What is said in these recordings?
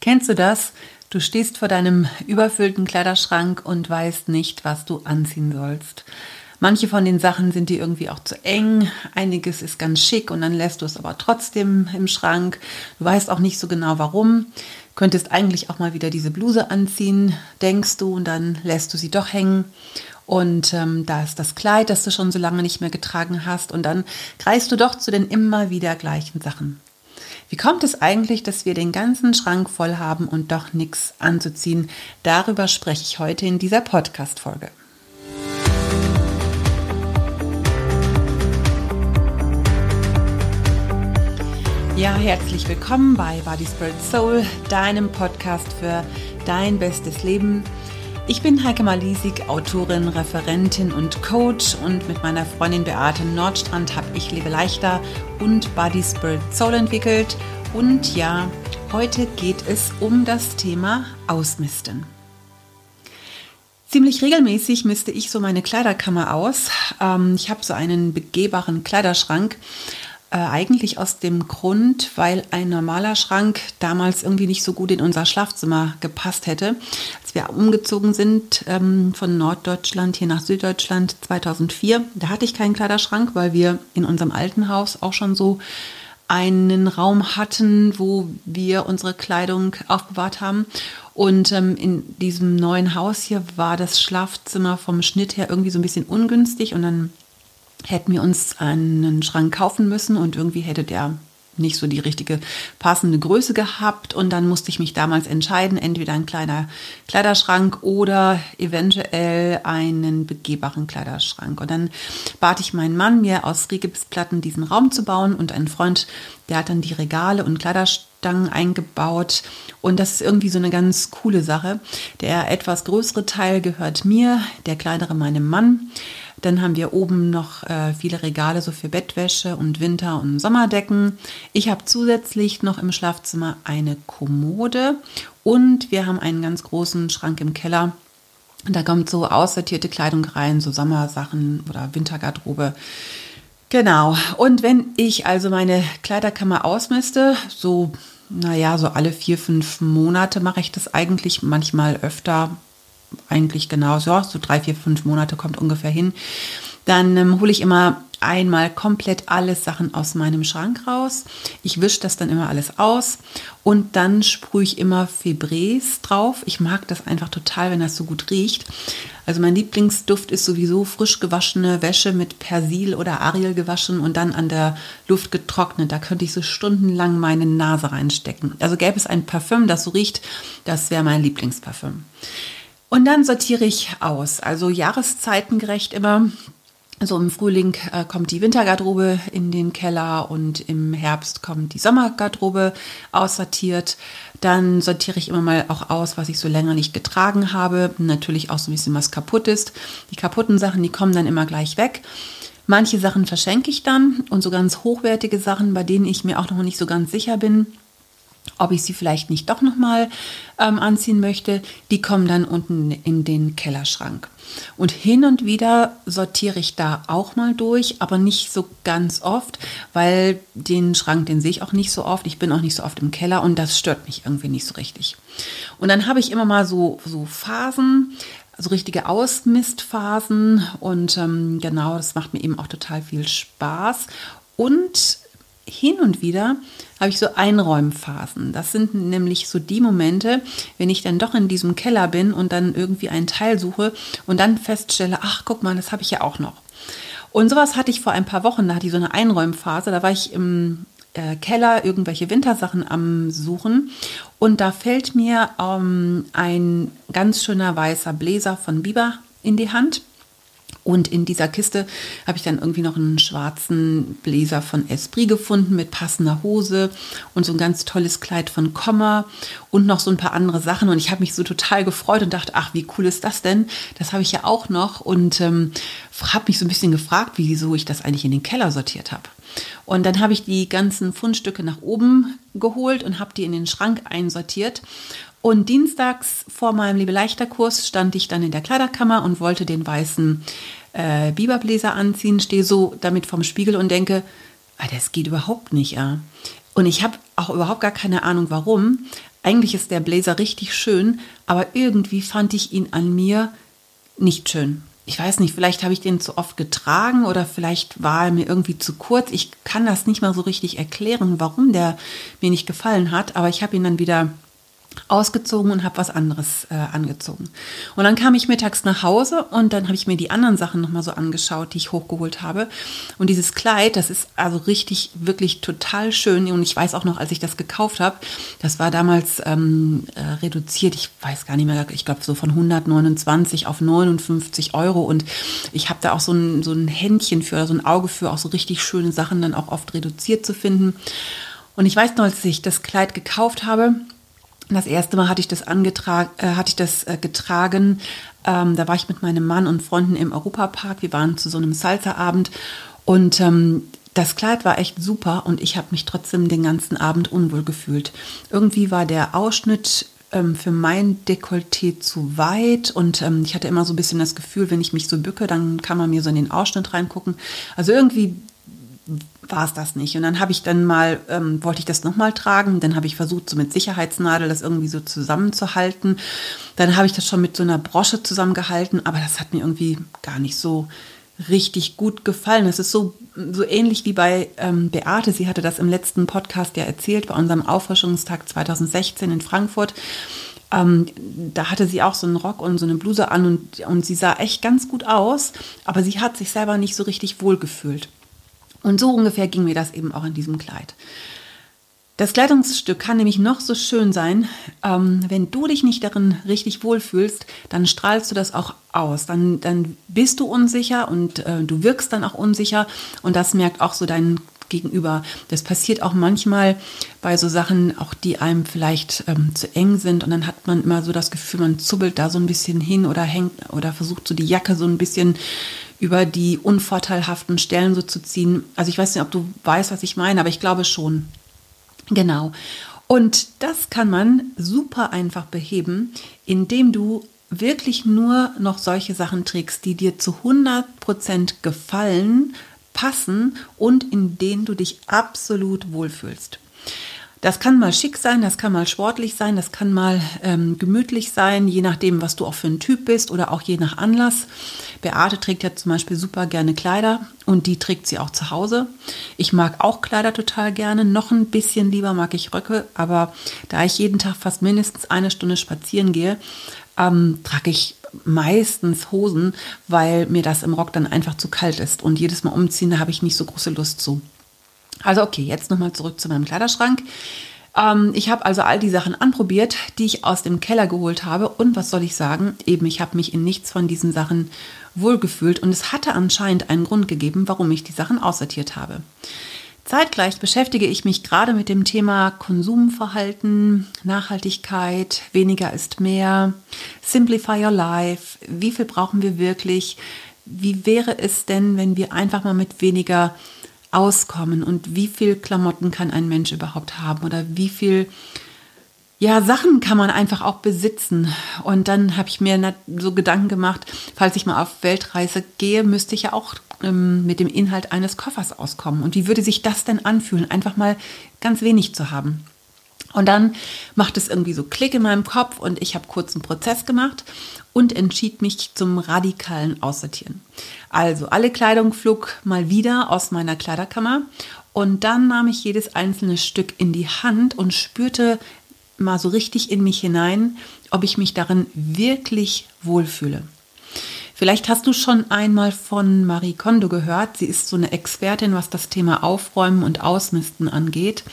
Kennst du das? Du stehst vor deinem überfüllten Kleiderschrank und weißt nicht, was du anziehen sollst. Manche von den Sachen sind dir irgendwie auch zu eng, einiges ist ganz schick und dann lässt du es aber trotzdem im Schrank. Du weißt auch nicht so genau warum. Könntest eigentlich auch mal wieder diese Bluse anziehen, denkst du, und dann lässt du sie doch hängen. Und ähm, da ist das Kleid, das du schon so lange nicht mehr getragen hast. Und dann greifst du doch zu den immer wieder gleichen Sachen. Wie kommt es eigentlich, dass wir den ganzen Schrank voll haben und doch nichts anzuziehen? Darüber spreche ich heute in dieser Podcast-Folge. Ja, herzlich willkommen bei Body Spirit Soul, deinem Podcast für dein bestes Leben. Ich bin Heike Malisik, Autorin, Referentin und Coach und mit meiner Freundin Beate Nordstrand habe ich Lebe leichter und Body Spirit Soul entwickelt. Und ja, heute geht es um das Thema Ausmisten. Ziemlich regelmäßig misste ich so meine Kleiderkammer aus. Ähm, ich habe so einen begehbaren Kleiderschrank äh, eigentlich aus dem Grund, weil ein normaler Schrank damals irgendwie nicht so gut in unser Schlafzimmer gepasst hätte. Als wir umgezogen sind ähm, von Norddeutschland hier nach Süddeutschland 2004, da hatte ich keinen Kleiderschrank, weil wir in unserem alten Haus auch schon so einen Raum hatten, wo wir unsere Kleidung aufbewahrt haben. Und ähm, in diesem neuen Haus hier war das Schlafzimmer vom Schnitt her irgendwie so ein bisschen ungünstig und dann hätten wir uns einen Schrank kaufen müssen und irgendwie hätte der nicht so die richtige passende Größe gehabt und dann musste ich mich damals entscheiden, entweder ein kleiner Kleiderschrank oder eventuell einen begehbaren Kleiderschrank. Und dann bat ich meinen Mann, mir aus Rigipsplatten diesen Raum zu bauen und ein Freund, der hat dann die Regale und Kleiderstangen eingebaut und das ist irgendwie so eine ganz coole Sache. Der etwas größere Teil gehört mir, der kleinere meinem Mann. Dann haben wir oben noch äh, viele Regale so für Bettwäsche und Winter- und Sommerdecken. Ich habe zusätzlich noch im Schlafzimmer eine Kommode und wir haben einen ganz großen Schrank im Keller. Da kommt so aussortierte Kleidung rein, so Sommersachen oder Wintergarderobe. Genau. Und wenn ich also meine Kleiderkammer ausmiste, so, naja, so alle vier, fünf Monate mache ich das eigentlich manchmal öfter, eigentlich genau so, so drei, vier, fünf Monate kommt ungefähr hin. Dann ähm, hole ich immer einmal komplett alles Sachen aus meinem Schrank raus. Ich wische das dann immer alles aus und dann sprühe ich immer Febreze drauf. Ich mag das einfach total, wenn das so gut riecht. Also mein Lieblingsduft ist sowieso frisch gewaschene Wäsche mit Persil oder Ariel gewaschen und dann an der Luft getrocknet. Da könnte ich so stundenlang meine Nase reinstecken. Also gäbe es ein Parfüm, das so riecht, das wäre mein Lieblingsparfüm. Und dann sortiere ich aus, also jahreszeitengerecht immer. So im Frühling äh, kommt die Wintergarderobe in den Keller und im Herbst kommt die Sommergarderobe aussortiert. Dann sortiere ich immer mal auch aus, was ich so länger nicht getragen habe. Natürlich auch so ein bisschen was kaputt ist. Die kaputten Sachen, die kommen dann immer gleich weg. Manche Sachen verschenke ich dann und so ganz hochwertige Sachen, bei denen ich mir auch noch nicht so ganz sicher bin, ob ich sie vielleicht nicht doch nochmal ähm, anziehen möchte, die kommen dann unten in den Kellerschrank. Und hin und wieder sortiere ich da auch mal durch, aber nicht so ganz oft, weil den Schrank, den sehe ich auch nicht so oft. Ich bin auch nicht so oft im Keller und das stört mich irgendwie nicht so richtig. Und dann habe ich immer mal so, so Phasen, also richtige Ausmistphasen und ähm, genau, das macht mir eben auch total viel Spaß. Und hin und wieder habe ich so Einräumphasen. Das sind nämlich so die Momente, wenn ich dann doch in diesem Keller bin und dann irgendwie einen Teil suche und dann feststelle, ach guck mal, das habe ich ja auch noch. Und sowas hatte ich vor ein paar Wochen, da hatte ich so eine Einräumphase, da war ich im äh, Keller irgendwelche Wintersachen am Suchen und da fällt mir ähm, ein ganz schöner weißer Bläser von Biber in die Hand und in dieser Kiste habe ich dann irgendwie noch einen schwarzen Bläser von Esprit gefunden mit passender Hose und so ein ganz tolles Kleid von Komma und noch so ein paar andere Sachen. Und ich habe mich so total gefreut und dachte, ach, wie cool ist das denn? Das habe ich ja auch noch und ähm, habe mich so ein bisschen gefragt, wieso ich das eigentlich in den Keller sortiert habe. Und dann habe ich die ganzen Fundstücke nach oben geholt und habe die in den Schrank einsortiert. Und dienstags vor meinem Liebe-Leichter-Kurs stand ich dann in der Kleiderkammer und wollte den weißen äh, Biberbläser anziehen, stehe so damit vorm Spiegel und denke, das geht überhaupt nicht. Ja. Und ich habe auch überhaupt gar keine Ahnung warum, eigentlich ist der Blazer richtig schön, aber irgendwie fand ich ihn an mir nicht schön. Ich weiß nicht, vielleicht habe ich den zu oft getragen oder vielleicht war er mir irgendwie zu kurz. Ich kann das nicht mal so richtig erklären, warum der mir nicht gefallen hat, aber ich habe ihn dann wieder ausgezogen und habe was anderes äh, angezogen. Und dann kam ich mittags nach Hause und dann habe ich mir die anderen Sachen nochmal so angeschaut, die ich hochgeholt habe. Und dieses Kleid, das ist also richtig, wirklich total schön. Und ich weiß auch noch, als ich das gekauft habe, das war damals ähm, äh, reduziert, ich weiß gar nicht mehr, ich glaube so von 129 auf 59 Euro. Und ich habe da auch so ein, so ein Händchen für, so ein Auge für, auch so richtig schöne Sachen dann auch oft reduziert zu finden. Und ich weiß noch, als ich das Kleid gekauft habe, das erste Mal hatte ich das angetragen, äh, hatte ich das äh, getragen. Ähm, da war ich mit meinem Mann und Freunden im Europapark. Wir waren zu so einem Salsa-Abend und ähm, das Kleid war echt super und ich habe mich trotzdem den ganzen Abend unwohl gefühlt. Irgendwie war der Ausschnitt ähm, für mein Dekolleté zu weit und ähm, ich hatte immer so ein bisschen das Gefühl, wenn ich mich so bücke, dann kann man mir so in den Ausschnitt reingucken. Also irgendwie war es das nicht. Und dann habe ich dann mal, ähm, wollte ich das nochmal tragen, dann habe ich versucht, so mit Sicherheitsnadel das irgendwie so zusammenzuhalten. Dann habe ich das schon mit so einer Brosche zusammengehalten, aber das hat mir irgendwie gar nicht so richtig gut gefallen. Es ist so, so ähnlich wie bei ähm, Beate. Sie hatte das im letzten Podcast ja erzählt, bei unserem Auffrischungstag 2016 in Frankfurt. Ähm, da hatte sie auch so einen Rock und so eine Bluse an und, und sie sah echt ganz gut aus, aber sie hat sich selber nicht so richtig wohl gefühlt. Und so ungefähr ging mir das eben auch in diesem Kleid. Das Kleidungsstück kann nämlich noch so schön sein, ähm, wenn du dich nicht darin richtig wohlfühlst, dann strahlst du das auch aus. Dann, dann bist du unsicher und äh, du wirkst dann auch unsicher und das merkt auch so dein Gegenüber. Das passiert auch manchmal bei so Sachen, auch die einem vielleicht ähm, zu eng sind und dann hat man immer so das Gefühl, man zubbelt da so ein bisschen hin oder hängt oder versucht so die Jacke so ein bisschen über die unvorteilhaften Stellen so zu ziehen. Also ich weiß nicht, ob du weißt, was ich meine, aber ich glaube schon. Genau. Und das kann man super einfach beheben, indem du wirklich nur noch solche Sachen trägst, die dir zu 100% gefallen, passen und in denen du dich absolut wohlfühlst. Das kann mal schick sein, das kann mal sportlich sein, das kann mal ähm, gemütlich sein, je nachdem, was du auch für ein Typ bist oder auch je nach Anlass. Beate trägt ja zum Beispiel super gerne Kleider und die trägt sie auch zu Hause. Ich mag auch Kleider total gerne, noch ein bisschen lieber mag ich Röcke, aber da ich jeden Tag fast mindestens eine Stunde spazieren gehe, ähm, trage ich meistens Hosen, weil mir das im Rock dann einfach zu kalt ist und jedes Mal umziehen, da habe ich nicht so große Lust zu. Also okay, jetzt nochmal zurück zu meinem Kleiderschrank. Ähm, ich habe also all die Sachen anprobiert, die ich aus dem Keller geholt habe. Und was soll ich sagen? Eben, ich habe mich in nichts von diesen Sachen wohlgefühlt und es hatte anscheinend einen Grund gegeben, warum ich die Sachen aussortiert habe. Zeitgleich beschäftige ich mich gerade mit dem Thema Konsumverhalten, Nachhaltigkeit, weniger ist mehr, Simplify Your Life, wie viel brauchen wir wirklich, wie wäre es denn, wenn wir einfach mal mit weniger auskommen und wie viel Klamotten kann ein Mensch überhaupt haben oder wie viel ja, Sachen kann man einfach auch besitzen. Und dann habe ich mir so Gedanken gemacht, falls ich mal auf Weltreise gehe, müsste ich ja auch ähm, mit dem Inhalt eines Koffers auskommen. Und wie würde sich das denn anfühlen, einfach mal ganz wenig zu haben? Und dann macht es irgendwie so Klick in meinem Kopf und ich habe kurz einen Prozess gemacht und entschied mich zum radikalen Aussortieren. Also alle Kleidung flog mal wieder aus meiner Kleiderkammer und dann nahm ich jedes einzelne Stück in die Hand und spürte mal so richtig in mich hinein, ob ich mich darin wirklich wohlfühle. Vielleicht hast du schon einmal von Marie Kondo gehört. Sie ist so eine Expertin, was das Thema Aufräumen und Ausmisten angeht.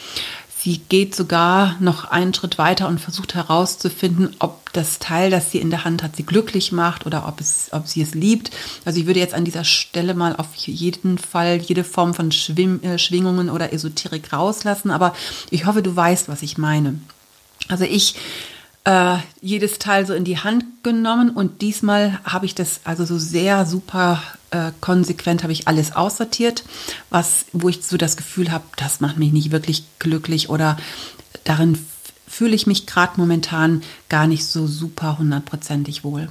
Sie geht sogar noch einen Schritt weiter und versucht herauszufinden, ob das Teil, das sie in der Hand hat, sie glücklich macht oder ob, es, ob sie es liebt. Also ich würde jetzt an dieser Stelle mal auf jeden Fall jede Form von Schwim äh, Schwingungen oder Esoterik rauslassen, aber ich hoffe, du weißt, was ich meine. Also ich äh, jedes Teil so in die Hand genommen und diesmal habe ich das also so sehr super äh, konsequent habe ich alles aussortiert, was wo ich so das Gefühl habe, das macht mich nicht wirklich glücklich oder darin fühle ich mich gerade momentan gar nicht so super hundertprozentig wohl.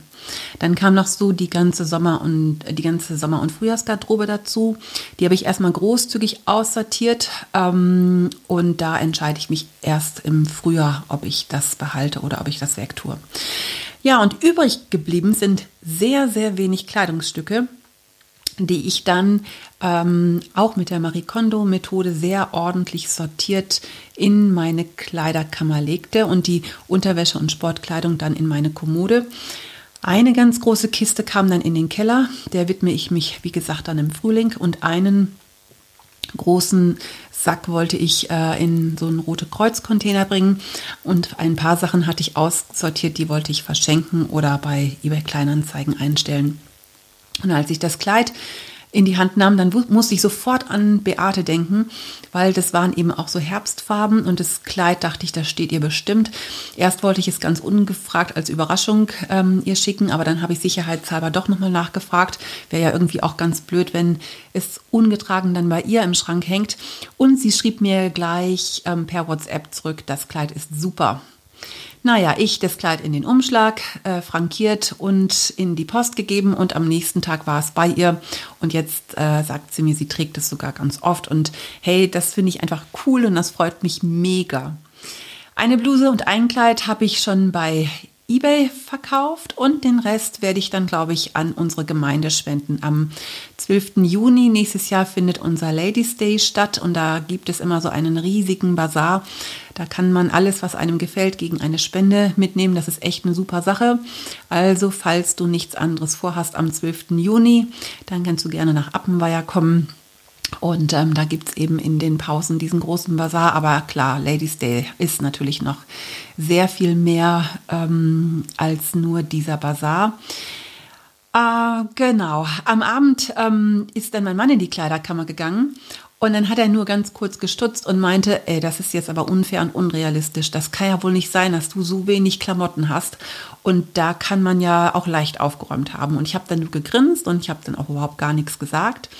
Dann kam noch so die ganze Sommer- und die ganze Sommer- und Frühjahrsgarderobe dazu. Die habe ich erstmal großzügig aussortiert ähm, und da entscheide ich mich erst im Frühjahr, ob ich das behalte oder ob ich das wegtue. Ja, und übrig geblieben sind sehr, sehr wenig Kleidungsstücke die ich dann ähm, auch mit der Marie Kondo-Methode sehr ordentlich sortiert in meine Kleiderkammer legte und die Unterwäsche und Sportkleidung dann in meine Kommode. Eine ganz große Kiste kam dann in den Keller, der widme ich mich, wie gesagt, dann im Frühling und einen großen Sack wollte ich äh, in so einen rote Kreuz-Container bringen und ein paar Sachen hatte ich aussortiert, die wollte ich verschenken oder bei eBay Kleinanzeigen einstellen. Und als ich das Kleid in die Hand nahm, dann musste ich sofort an Beate denken, weil das waren eben auch so Herbstfarben und das Kleid dachte ich, das steht ihr bestimmt. Erst wollte ich es ganz ungefragt als Überraschung ähm, ihr schicken, aber dann habe ich sicherheitshalber doch nochmal nachgefragt. Wäre ja irgendwie auch ganz blöd, wenn es ungetragen dann bei ihr im Schrank hängt. Und sie schrieb mir gleich ähm, per WhatsApp zurück, das Kleid ist super. Naja, ich das Kleid in den Umschlag äh, frankiert und in die Post gegeben und am nächsten Tag war es bei ihr und jetzt äh, sagt sie mir, sie trägt es sogar ganz oft und hey, das finde ich einfach cool und das freut mich mega. Eine Bluse und ein Kleid habe ich schon bei eBay verkauft und den Rest werde ich dann, glaube ich, an unsere Gemeinde spenden. Am 12. Juni nächstes Jahr findet unser Ladies Day statt und da gibt es immer so einen riesigen Bazar. Da kann man alles, was einem gefällt, gegen eine Spende mitnehmen. Das ist echt eine super Sache. Also, falls du nichts anderes vorhast am 12. Juni, dann kannst du gerne nach Appenweier kommen. Und ähm, da gibt es eben in den Pausen diesen großen Bazar. Aber klar, Ladies Day ist natürlich noch sehr viel mehr ähm, als nur dieser Bazar. Äh, genau, am Abend ähm, ist dann mein Mann in die Kleiderkammer gegangen und dann hat er nur ganz kurz gestutzt und meinte, ey, das ist jetzt aber unfair und unrealistisch. Das kann ja wohl nicht sein, dass du so wenig Klamotten hast. Und da kann man ja auch leicht aufgeräumt haben. Und ich habe dann nur gegrinst und ich habe dann auch überhaupt gar nichts gesagt.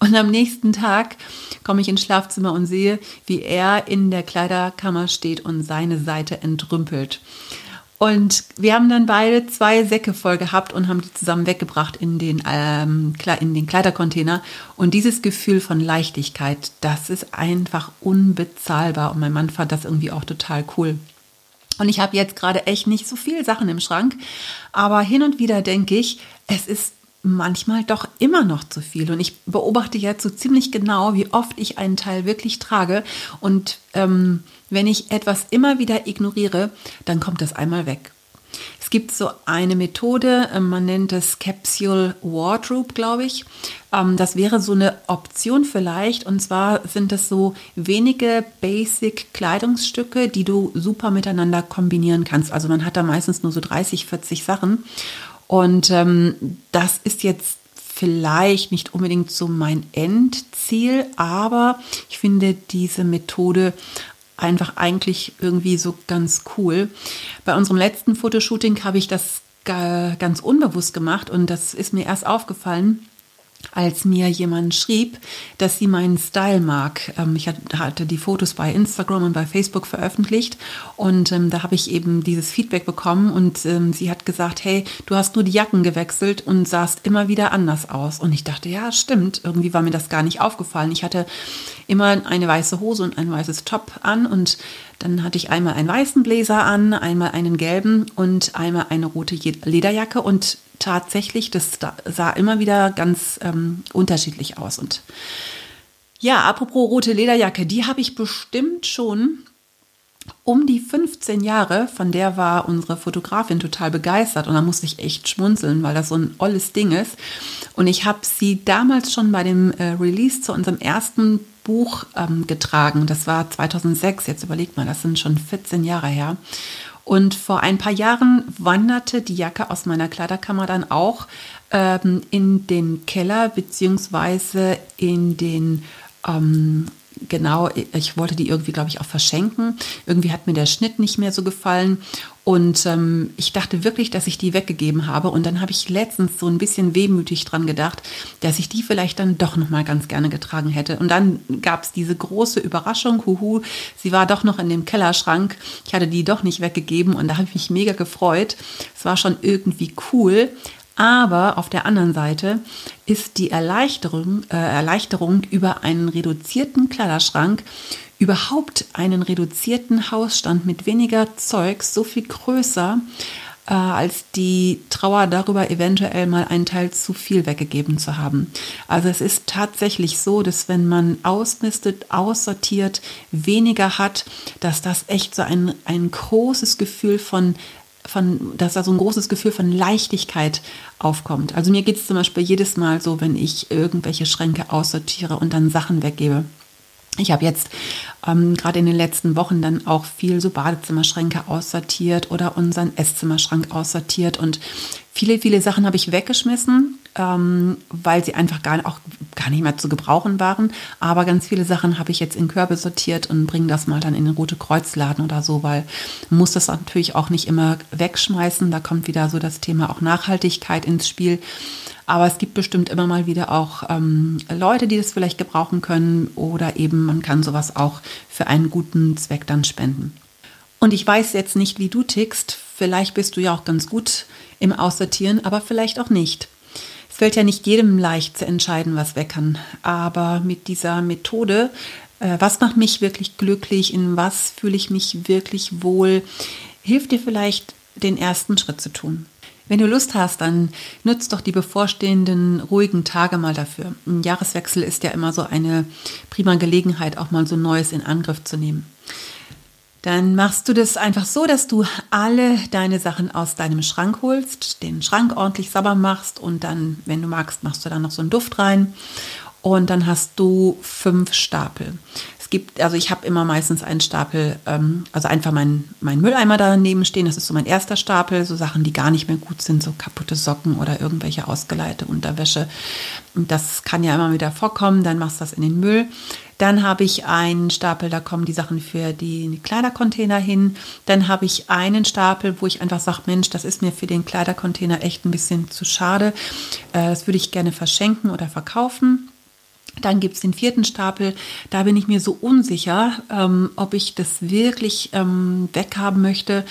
Und am nächsten Tag komme ich ins Schlafzimmer und sehe, wie er in der Kleiderkammer steht und seine Seite entrümpelt. Und wir haben dann beide zwei Säcke voll gehabt und haben die zusammen weggebracht in den, ähm, in den Kleidercontainer. Und dieses Gefühl von Leichtigkeit, das ist einfach unbezahlbar. Und mein Mann fand das irgendwie auch total cool. Und ich habe jetzt gerade echt nicht so viele Sachen im Schrank, aber hin und wieder denke ich, es ist manchmal doch immer noch zu viel. Und ich beobachte jetzt so ziemlich genau, wie oft ich einen Teil wirklich trage. Und ähm, wenn ich etwas immer wieder ignoriere, dann kommt das einmal weg. Es gibt so eine Methode, ähm, man nennt es Capsule Wardrobe, glaube ich. Ähm, das wäre so eine Option vielleicht. Und zwar sind das so wenige Basic-Kleidungsstücke, die du super miteinander kombinieren kannst. Also man hat da meistens nur so 30, 40 Sachen. Und ähm, das ist jetzt vielleicht nicht unbedingt so mein Endziel, aber ich finde diese Methode einfach eigentlich irgendwie so ganz cool. Bei unserem letzten Fotoshooting habe ich das ganz unbewusst gemacht und das ist mir erst aufgefallen, als mir jemand schrieb, dass sie meinen Style mag. Ähm, ich hatte die Fotos bei Instagram und bei Facebook veröffentlicht und ähm, da habe ich eben dieses Feedback bekommen und ähm, sie hat gesagt, hey, du hast nur die Jacken gewechselt und sahst immer wieder anders aus. Und ich dachte, ja, stimmt, irgendwie war mir das gar nicht aufgefallen. Ich hatte immer eine weiße Hose und ein weißes Top an und dann hatte ich einmal einen weißen Bläser an, einmal einen gelben und einmal eine rote Lederjacke und tatsächlich, das sah immer wieder ganz ähm, unterschiedlich aus. Und ja, apropos rote Lederjacke, die habe ich bestimmt schon um die 15 Jahre, von der war unsere Fotografin total begeistert und da musste ich echt schmunzeln, weil das so ein olles Ding ist. Und ich habe sie damals schon bei dem äh, Release zu unserem ersten Buch ähm, getragen. Das war 2006, jetzt überlegt mal, das sind schon 14 Jahre her. Und vor ein paar Jahren wanderte die Jacke aus meiner Kleiderkammer dann auch ähm, in den Keller beziehungsweise in den ähm, genau, ich wollte die irgendwie, glaube ich, auch verschenken. Irgendwie hat mir der Schnitt nicht mehr so gefallen. Und ähm, ich dachte wirklich, dass ich die weggegeben habe. Und dann habe ich letztens so ein bisschen wehmütig dran gedacht, dass ich die vielleicht dann doch noch mal ganz gerne getragen hätte. Und dann gab es diese große Überraschung, huhu, sie war doch noch in dem Kellerschrank. Ich hatte die doch nicht weggegeben und da habe ich mich mega gefreut. Es war schon irgendwie cool. Aber auf der anderen Seite ist die Erleichterung, äh, Erleichterung über einen reduzierten Kleiderschrank, überhaupt einen reduzierten Hausstand mit weniger Zeugs so viel größer äh, als die Trauer darüber, eventuell mal einen Teil zu viel weggegeben zu haben. Also es ist tatsächlich so, dass wenn man ausmistet, aussortiert, weniger hat, dass das echt so ein, ein großes Gefühl von von, dass da so ein großes Gefühl von Leichtigkeit aufkommt. Also mir geht es zum Beispiel jedes Mal so, wenn ich irgendwelche Schränke aussortiere und dann Sachen weggebe. Ich habe jetzt ähm, gerade in den letzten Wochen dann auch viel so Badezimmerschränke aussortiert oder unseren Esszimmerschrank aussortiert und viele, viele Sachen habe ich weggeschmissen, ähm, weil sie einfach gar, auch gar nicht mehr zu gebrauchen waren. Aber ganz viele Sachen habe ich jetzt in Körbe sortiert und bringe das mal dann in den Rote Kreuzladen oder so, weil man muss das natürlich auch nicht immer wegschmeißen. Da kommt wieder so das Thema auch Nachhaltigkeit ins Spiel. Aber es gibt bestimmt immer mal wieder auch ähm, Leute, die das vielleicht gebrauchen können oder eben man kann sowas auch für einen guten Zweck dann spenden. Und ich weiß jetzt nicht, wie du tickst. Vielleicht bist du ja auch ganz gut im Aussortieren, aber vielleicht auch nicht. Es fällt ja nicht jedem leicht zu entscheiden, was weg kann. Aber mit dieser Methode, äh, was macht mich wirklich glücklich, in was fühle ich mich wirklich wohl, hilft dir vielleicht, den ersten Schritt zu tun. Wenn du Lust hast, dann nutzt doch die bevorstehenden ruhigen Tage mal dafür. Ein Jahreswechsel ist ja immer so eine prima Gelegenheit, auch mal so Neues in Angriff zu nehmen. Dann machst du das einfach so, dass du alle deine Sachen aus deinem Schrank holst, den Schrank ordentlich sauber machst und dann, wenn du magst, machst du da noch so einen Duft rein. Und dann hast du fünf Stapel gibt, also ich habe immer meistens einen Stapel, ähm, also einfach meinen mein Mülleimer daneben stehen. Das ist so mein erster Stapel, so Sachen, die gar nicht mehr gut sind, so kaputte Socken oder irgendwelche ausgeleitete Unterwäsche. Das kann ja immer wieder vorkommen. Dann machst du das in den Müll. Dann habe ich einen Stapel, da kommen die Sachen für die Kleidercontainer hin. Dann habe ich einen Stapel, wo ich einfach sage, Mensch, das ist mir für den Kleidercontainer echt ein bisschen zu schade. Äh, das würde ich gerne verschenken oder verkaufen. Dann gibt es den vierten Stapel. Da bin ich mir so unsicher, ähm, ob ich das wirklich ähm, weghaben möchte.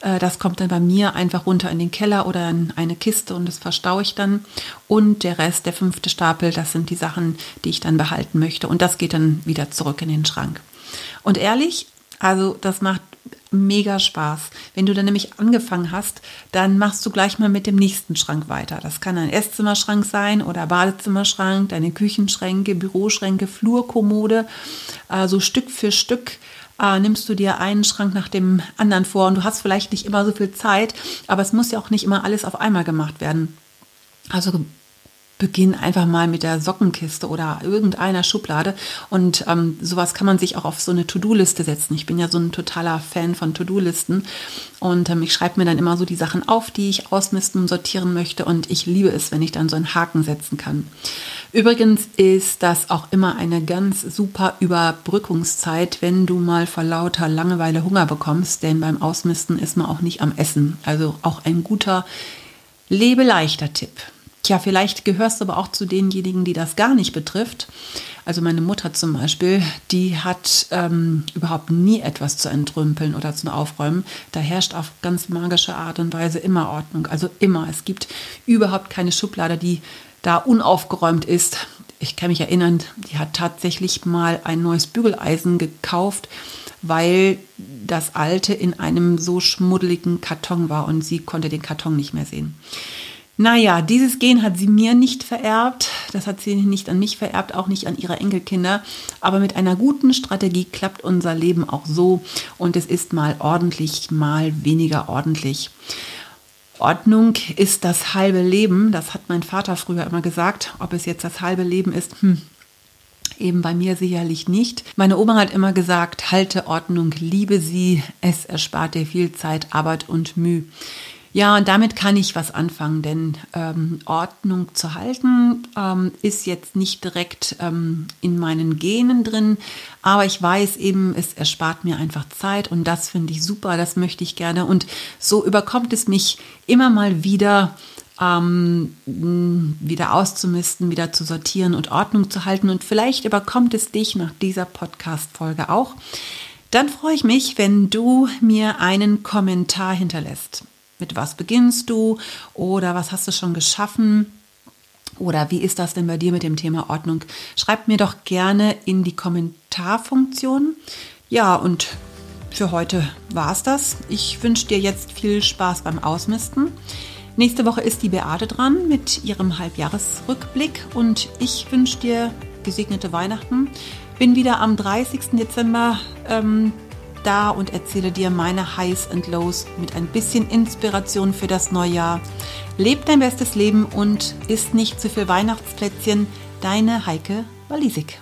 Äh, das kommt dann bei mir einfach runter in den Keller oder in eine Kiste und das verstaue ich dann. Und der Rest, der fünfte Stapel, das sind die Sachen, die ich dann behalten möchte. Und das geht dann wieder zurück in den Schrank. Und ehrlich, also das macht mega Spaß. Wenn du dann nämlich angefangen hast, dann machst du gleich mal mit dem nächsten Schrank weiter. Das kann ein Esszimmerschrank sein oder Badezimmerschrank, deine Küchenschränke, Büroschränke, Flurkommode. Also Stück für Stück äh, nimmst du dir einen Schrank nach dem anderen vor und du hast vielleicht nicht immer so viel Zeit, aber es muss ja auch nicht immer alles auf einmal gemacht werden. Also beginn einfach mal mit der Sockenkiste oder irgendeiner Schublade. Und ähm, sowas kann man sich auch auf so eine To-Do-Liste setzen. Ich bin ja so ein totaler Fan von To-Do-Listen. Und ähm, ich schreibe mir dann immer so die Sachen auf, die ich ausmisten und sortieren möchte. Und ich liebe es, wenn ich dann so einen Haken setzen kann. Übrigens ist das auch immer eine ganz super Überbrückungszeit, wenn du mal vor lauter Langeweile Hunger bekommst. Denn beim Ausmisten ist man auch nicht am Essen. Also auch ein guter Lebeleichter Tipp. Tja, vielleicht gehörst du aber auch zu denjenigen, die das gar nicht betrifft. Also meine Mutter zum Beispiel, die hat ähm, überhaupt nie etwas zu entrümpeln oder zu aufräumen. Da herrscht auf ganz magische Art und Weise immer Ordnung. Also immer. Es gibt überhaupt keine Schublade, die da unaufgeräumt ist. Ich kann mich erinnern, die hat tatsächlich mal ein neues Bügeleisen gekauft, weil das alte in einem so schmuddeligen Karton war und sie konnte den Karton nicht mehr sehen. Naja, dieses Gen hat sie mir nicht vererbt. Das hat sie nicht an mich vererbt, auch nicht an ihre Enkelkinder. Aber mit einer guten Strategie klappt unser Leben auch so. Und es ist mal ordentlich, mal weniger ordentlich. Ordnung ist das halbe Leben. Das hat mein Vater früher immer gesagt. Ob es jetzt das halbe Leben ist, hm, eben bei mir sicherlich nicht. Meine Oma hat immer gesagt, halte Ordnung, liebe sie, es erspart dir viel Zeit, Arbeit und Mühe. Ja, und damit kann ich was anfangen, denn ähm, Ordnung zu halten ähm, ist jetzt nicht direkt ähm, in meinen Genen drin, aber ich weiß eben, es erspart mir einfach Zeit und das finde ich super, das möchte ich gerne. Und so überkommt es mich immer mal wieder, ähm, wieder auszumisten, wieder zu sortieren und Ordnung zu halten. Und vielleicht überkommt es dich nach dieser Podcast-Folge auch. Dann freue ich mich, wenn du mir einen Kommentar hinterlässt. Mit was beginnst du oder was hast du schon geschaffen? Oder wie ist das denn bei dir mit dem Thema Ordnung? Schreib mir doch gerne in die Kommentarfunktion. Ja, und für heute war es das. Ich wünsche dir jetzt viel Spaß beim Ausmisten. Nächste Woche ist die Beate dran mit ihrem Halbjahresrückblick und ich wünsche dir gesegnete Weihnachten. Bin wieder am 30. Dezember ähm, da und erzähle dir meine Highs and Lows mit ein bisschen Inspiration für das Neujahr. Leb dein bestes Leben und isst nicht zu viel Weihnachtsplätzchen. Deine Heike Walisik.